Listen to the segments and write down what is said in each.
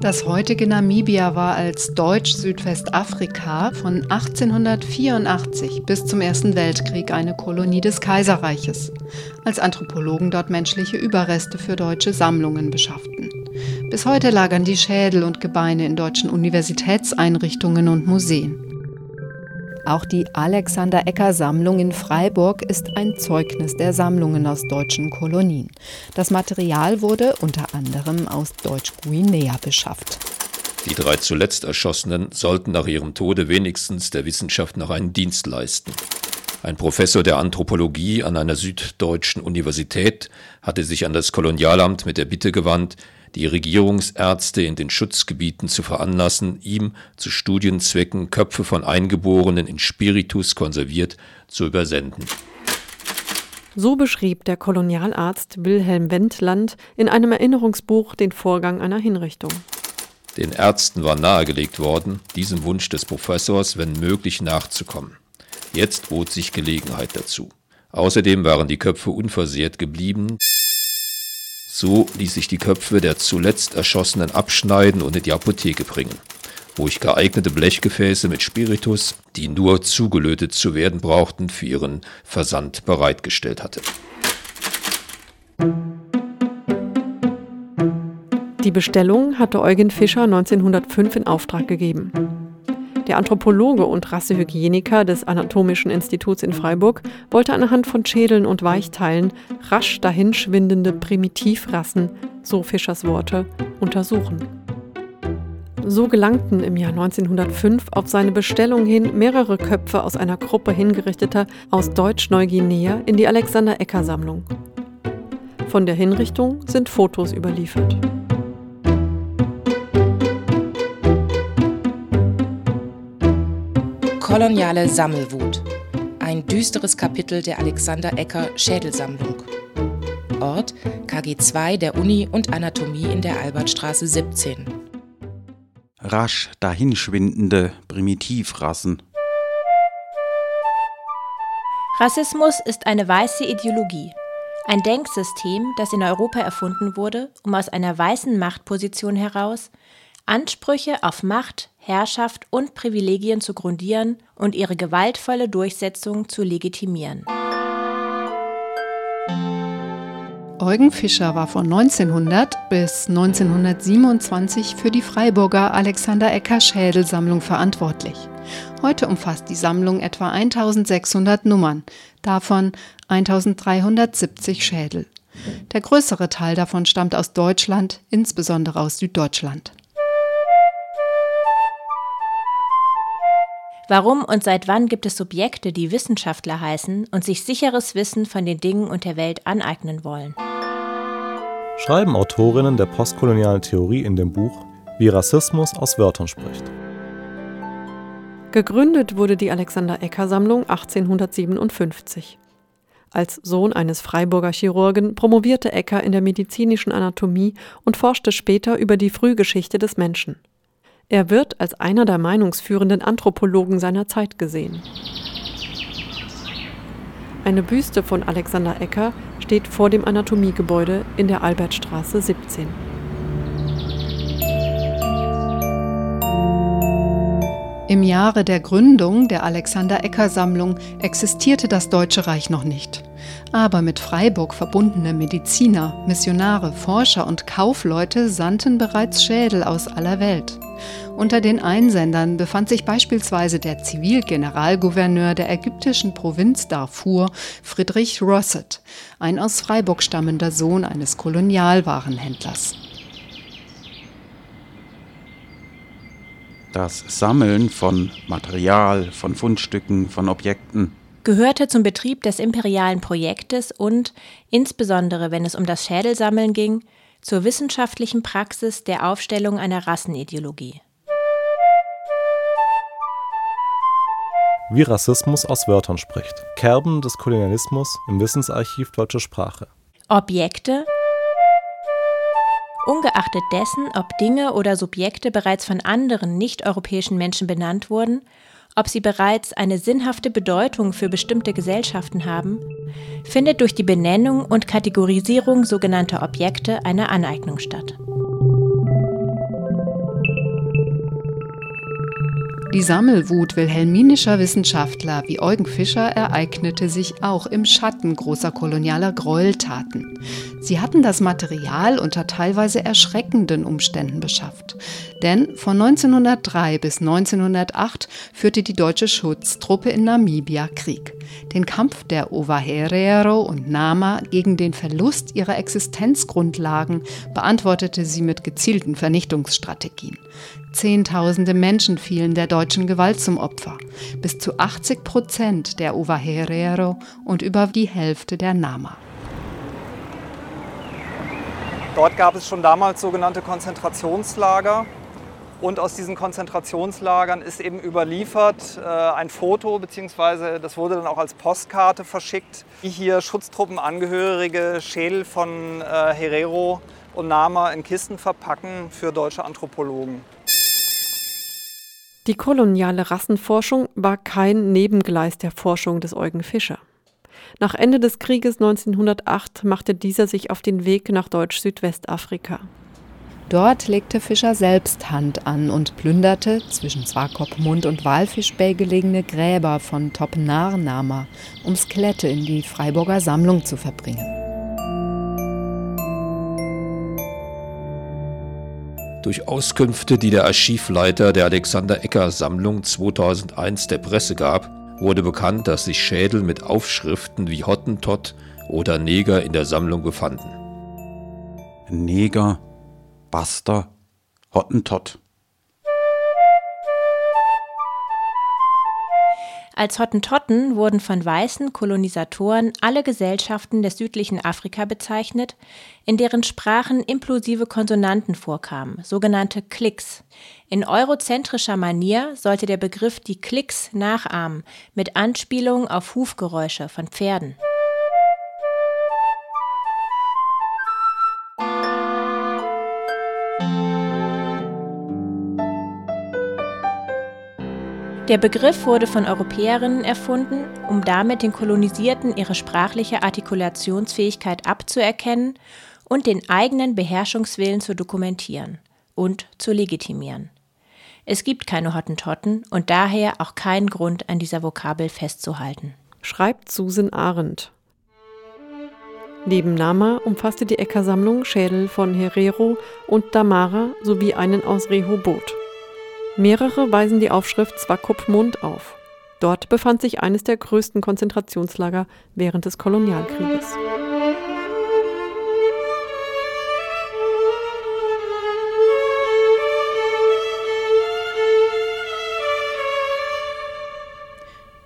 Das heutige Namibia war als Deutsch-Südwestafrika von 1884 bis zum Ersten Weltkrieg eine Kolonie des Kaiserreiches, als Anthropologen dort menschliche Überreste für deutsche Sammlungen beschafften. Bis heute lagern die Schädel und Gebeine in deutschen Universitätseinrichtungen und Museen. Auch die Alexander Ecker Sammlung in Freiburg ist ein Zeugnis der Sammlungen aus deutschen Kolonien. Das Material wurde unter anderem aus Deutsch-Guinea beschafft. Die drei zuletzt Erschossenen sollten nach ihrem Tode wenigstens der Wissenschaft noch einen Dienst leisten. Ein Professor der Anthropologie an einer süddeutschen Universität hatte sich an das Kolonialamt mit der Bitte gewandt, die Regierungsärzte in den Schutzgebieten zu veranlassen, ihm zu Studienzwecken Köpfe von Eingeborenen in Spiritus konserviert zu übersenden. So beschrieb der Kolonialarzt Wilhelm Wendland in einem Erinnerungsbuch den Vorgang einer Hinrichtung. Den Ärzten war nahegelegt worden, diesem Wunsch des Professors, wenn möglich, nachzukommen. Jetzt bot sich Gelegenheit dazu. Außerdem waren die Köpfe unversehrt geblieben. So ließ ich die Köpfe der zuletzt Erschossenen abschneiden und in die Apotheke bringen, wo ich geeignete Blechgefäße mit Spiritus, die nur zugelötet zu werden brauchten, für ihren Versand bereitgestellt hatte. Die Bestellung hatte Eugen Fischer 1905 in Auftrag gegeben. Der Anthropologe und Rassehygieniker des Anatomischen Instituts in Freiburg wollte anhand von Schädeln und Weichteilen rasch dahinschwindende Primitivrassen, so Fischers Worte, untersuchen. So gelangten im Jahr 1905 auf seine Bestellung hin mehrere Köpfe aus einer Gruppe hingerichteter aus Deutsch-Neuguinea in die Alexander-Ecker-Sammlung. Von der Hinrichtung sind Fotos überliefert. Koloniale Sammelwut. Ein düsteres Kapitel der Alexander Ecker Schädelsammlung. Ort KG2 der Uni und Anatomie in der Albertstraße 17. Rasch dahinschwindende Primitivrassen. Rassismus ist eine weiße Ideologie. Ein Denksystem, das in Europa erfunden wurde, um aus einer weißen Machtposition heraus Ansprüche auf Macht, Herrschaft und Privilegien zu grundieren und ihre gewaltvolle Durchsetzung zu legitimieren. Eugen Fischer war von 1900 bis 1927 für die Freiburger Alexander Ecker Schädelsammlung verantwortlich. Heute umfasst die Sammlung etwa 1600 Nummern, davon 1370 Schädel. Der größere Teil davon stammt aus Deutschland, insbesondere aus Süddeutschland. Warum und seit wann gibt es Subjekte, die Wissenschaftler heißen und sich sicheres Wissen von den Dingen und der Welt aneignen wollen? Schreiben Autorinnen der postkolonialen Theorie in dem Buch Wie Rassismus aus Wörtern spricht. Gegründet wurde die Alexander Ecker Sammlung 1857. Als Sohn eines Freiburger Chirurgen promovierte Ecker in der medizinischen Anatomie und forschte später über die Frühgeschichte des Menschen. Er wird als einer der meinungsführenden Anthropologen seiner Zeit gesehen. Eine Büste von Alexander Ecker steht vor dem Anatomiegebäude in der Albertstraße 17. Im Jahre der Gründung der Alexander Ecker Sammlung existierte das Deutsche Reich noch nicht. Aber mit Freiburg verbundene Mediziner, Missionare, Forscher und Kaufleute sandten bereits Schädel aus aller Welt. Unter den Einsendern befand sich beispielsweise der Zivilgeneralgouverneur der ägyptischen Provinz Darfur, Friedrich Rosset, ein aus Freiburg stammender Sohn eines Kolonialwarenhändlers. Das Sammeln von Material, von Fundstücken, von Objekten gehörte zum Betrieb des imperialen Projektes und, insbesondere wenn es um das Schädelsammeln ging, zur wissenschaftlichen Praxis der Aufstellung einer Rassenideologie. Wie Rassismus aus Wörtern spricht. Kerben des Kolonialismus im Wissensarchiv Deutsche Sprache. Objekte, ungeachtet dessen, ob Dinge oder Subjekte bereits von anderen nicht-europäischen Menschen benannt wurden, ob sie bereits eine sinnhafte Bedeutung für bestimmte Gesellschaften haben, findet durch die Benennung und Kategorisierung sogenannter Objekte eine Aneignung statt. Die Sammelwut wilhelminischer Wissenschaftler wie Eugen Fischer ereignete sich auch im Schatten großer kolonialer Gräueltaten. Sie hatten das Material unter teilweise erschreckenden Umständen beschafft. Denn von 1903 bis 1908 führte die deutsche Schutztruppe in Namibia Krieg. Den Kampf der Ovaherero und Nama gegen den Verlust ihrer Existenzgrundlagen beantwortete sie mit gezielten Vernichtungsstrategien. Zehntausende Menschen fielen der deutschen Gewalt zum Opfer. Bis zu 80 Prozent der Ovaherero und über die Hälfte der Nama. Dort gab es schon damals sogenannte Konzentrationslager. Und aus diesen Konzentrationslagern ist eben überliefert äh, ein Foto, beziehungsweise das wurde dann auch als Postkarte verschickt, wie hier Schutztruppenangehörige Schädel von äh, Herero und Nama in Kisten verpacken für deutsche Anthropologen. Die koloniale Rassenforschung war kein Nebengleis der Forschung des Eugen Fischer. Nach Ende des Krieges 1908 machte dieser sich auf den Weg nach Deutsch-Südwestafrika. Dort legte Fischer selbst Hand an und plünderte zwischen Swakopmund und Walfischbay gelegene Gräber von Topnar-Nama, um Skelette in die Freiburger Sammlung zu verbringen. Durch Auskünfte, die der Archivleiter der Alexander Ecker Sammlung 2001 der Presse gab, wurde bekannt, dass sich Schädel mit Aufschriften wie Hottentott oder Neger in der Sammlung befanden. Neger, Baster, Hottentott. Als Hottentotten wurden von weißen Kolonisatoren alle Gesellschaften des südlichen Afrika bezeichnet, in deren Sprachen implosive Konsonanten vorkamen, sogenannte Klicks. In eurozentrischer Manier sollte der Begriff die Klicks nachahmen, mit Anspielung auf Hufgeräusche von Pferden. Der Begriff wurde von Europäerinnen erfunden, um damit den Kolonisierten ihre sprachliche Artikulationsfähigkeit abzuerkennen und den eigenen Beherrschungswillen zu dokumentieren und zu legitimieren. Es gibt keine Hottentotten und daher auch keinen Grund, an dieser Vokabel festzuhalten. Schreibt Susan Arendt. Neben Nama umfasste die Äckersammlung Schädel von Herero und Damara sowie einen aus Rehoboth. Mehrere weisen die Aufschrift Swakopmund auf. Dort befand sich eines der größten Konzentrationslager während des Kolonialkrieges.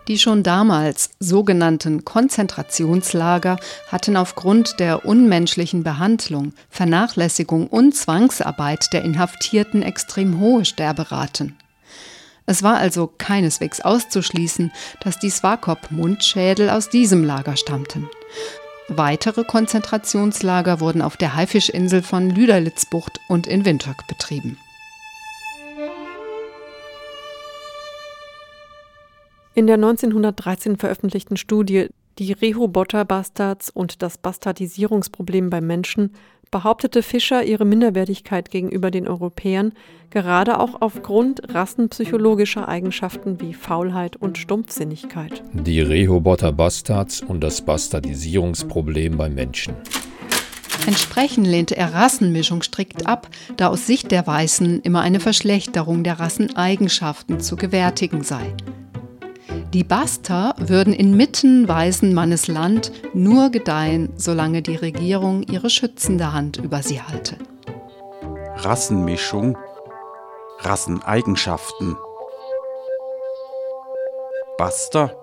Die schon damals sogenannten Konzentrationslager hatten aufgrund der unmenschlichen Behandlung, Vernachlässigung und Zwangsarbeit der Inhaftierten extrem hohe Sterberaten. Es war also keineswegs auszuschließen, dass die Swakop-Mundschädel aus diesem Lager stammten. Weitere Konzentrationslager wurden auf der Haifischinsel von Lüderlitzbucht und in Windhoek betrieben. In der 1913 veröffentlichten Studie Die Rehoboter Bastards und das Bastardisierungsproblem beim Menschen behauptete Fischer ihre Minderwertigkeit gegenüber den Europäern, gerade auch aufgrund rassenpsychologischer Eigenschaften wie Faulheit und Stumpfsinnigkeit. Die Rehoboter Bastards und das Bastardisierungsproblem beim Menschen. Entsprechend lehnte er Rassenmischung strikt ab, da aus Sicht der Weißen immer eine Verschlechterung der Rasseneigenschaften zu gewärtigen sei. Die Baster würden inmitten weißen Mannes Land nur gedeihen, solange die Regierung ihre schützende Hand über sie halte. Rassenmischung, Rasseneigenschaften. Baster,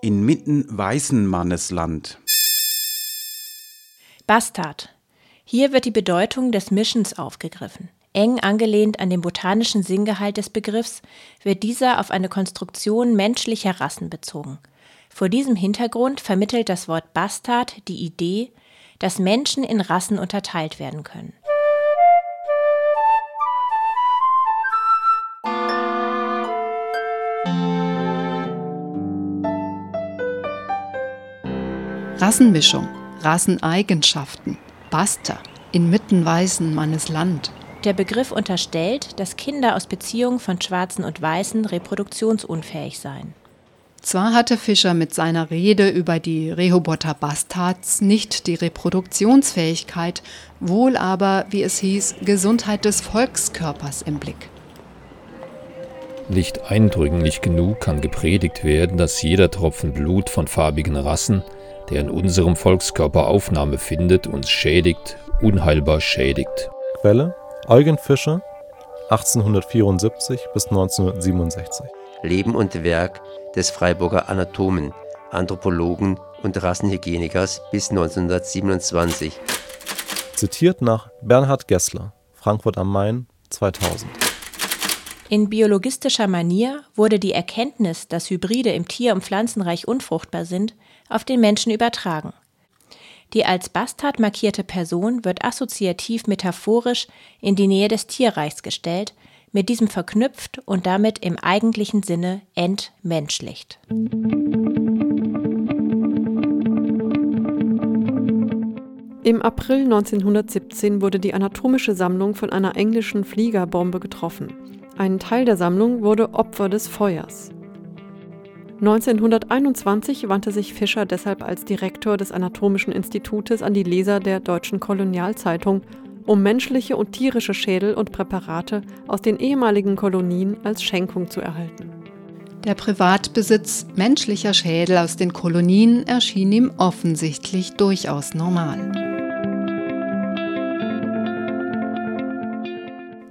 inmitten weißen Mannes Land. Bastard. Hier wird die Bedeutung des Mischens aufgegriffen. Eng angelehnt an den botanischen Sinngehalt des Begriffs wird dieser auf eine Konstruktion menschlicher Rassen bezogen. Vor diesem Hintergrund vermittelt das Wort Bastard die Idee, dass Menschen in Rassen unterteilt werden können. Rassenmischung, Rasseneigenschaften, Baster, inmitten weißen Mannes Land, Der Begriff unterstellt, dass Kinder aus Beziehungen von Schwarzen und Weißen reproduktionsunfähig seien. Zwar hatte Fischer mit seiner Rede über die Rehoboter Bastards nicht die Reproduktionsfähigkeit, wohl aber, wie es hieß, Gesundheit des Volkskörpers im Blick. Nicht eindringlich genug kann gepredigt werden, dass jeder Tropfen Blut von farbigen Rassen, der in unserem Volkskörper Aufnahme findet, uns schädigt, unheilbar schädigt. Quelle Eugen Fischer 1874 bis 1967 Leben und Werk des Freiburger Anatomen, Anthropologen und Rassenhygienikers bis 1927. Zitiert nach Bernhard Gessler, Frankfurt am Main 2000. In biologistischer Manier wurde die Erkenntnis, dass Hybride im Tier- und Pflanzenreich unfruchtbar sind, auf den Menschen übertragen. Die als Bastard markierte Person wird assoziativ metaphorisch in die Nähe des Tierreichs gestellt, mit diesem verknüpft und damit im eigentlichen Sinne entmenschlicht. Im April 1917 wurde die anatomische Sammlung von einer englischen Fliegerbombe getroffen. Ein Teil der Sammlung wurde Opfer des Feuers. 1921 wandte sich Fischer deshalb als Direktor des Anatomischen Institutes an die Leser der Deutschen Kolonialzeitung, um menschliche und tierische Schädel und Präparate aus den ehemaligen Kolonien als Schenkung zu erhalten. Der Privatbesitz menschlicher Schädel aus den Kolonien erschien ihm offensichtlich durchaus normal.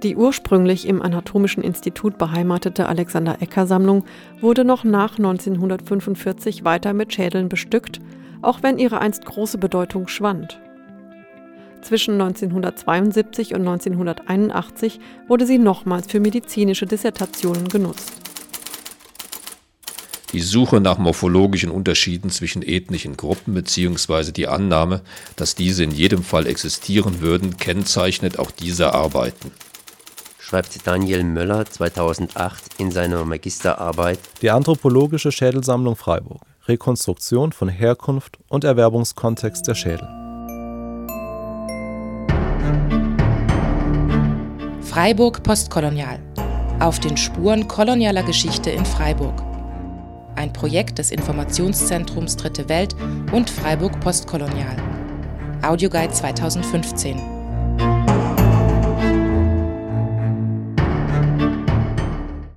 Die ursprünglich im Anatomischen Institut beheimatete Alexander-Ecker-Sammlung wurde noch nach 1945 weiter mit Schädeln bestückt, auch wenn ihre einst große Bedeutung schwand. Zwischen 1972 und 1981 wurde sie nochmals für medizinische Dissertationen genutzt. Die Suche nach morphologischen Unterschieden zwischen ethnischen Gruppen bzw. die Annahme, dass diese in jedem Fall existieren würden, kennzeichnet auch diese Arbeiten schreibt Daniel Möller 2008 in seiner Magisterarbeit Die anthropologische Schädelsammlung Freiburg. Rekonstruktion von Herkunft und Erwerbungskontext der Schädel. Freiburg postkolonial. Auf den Spuren kolonialer Geschichte in Freiburg. Ein Projekt des Informationszentrums Dritte Welt und Freiburg Postkolonial. Audioguide 2015.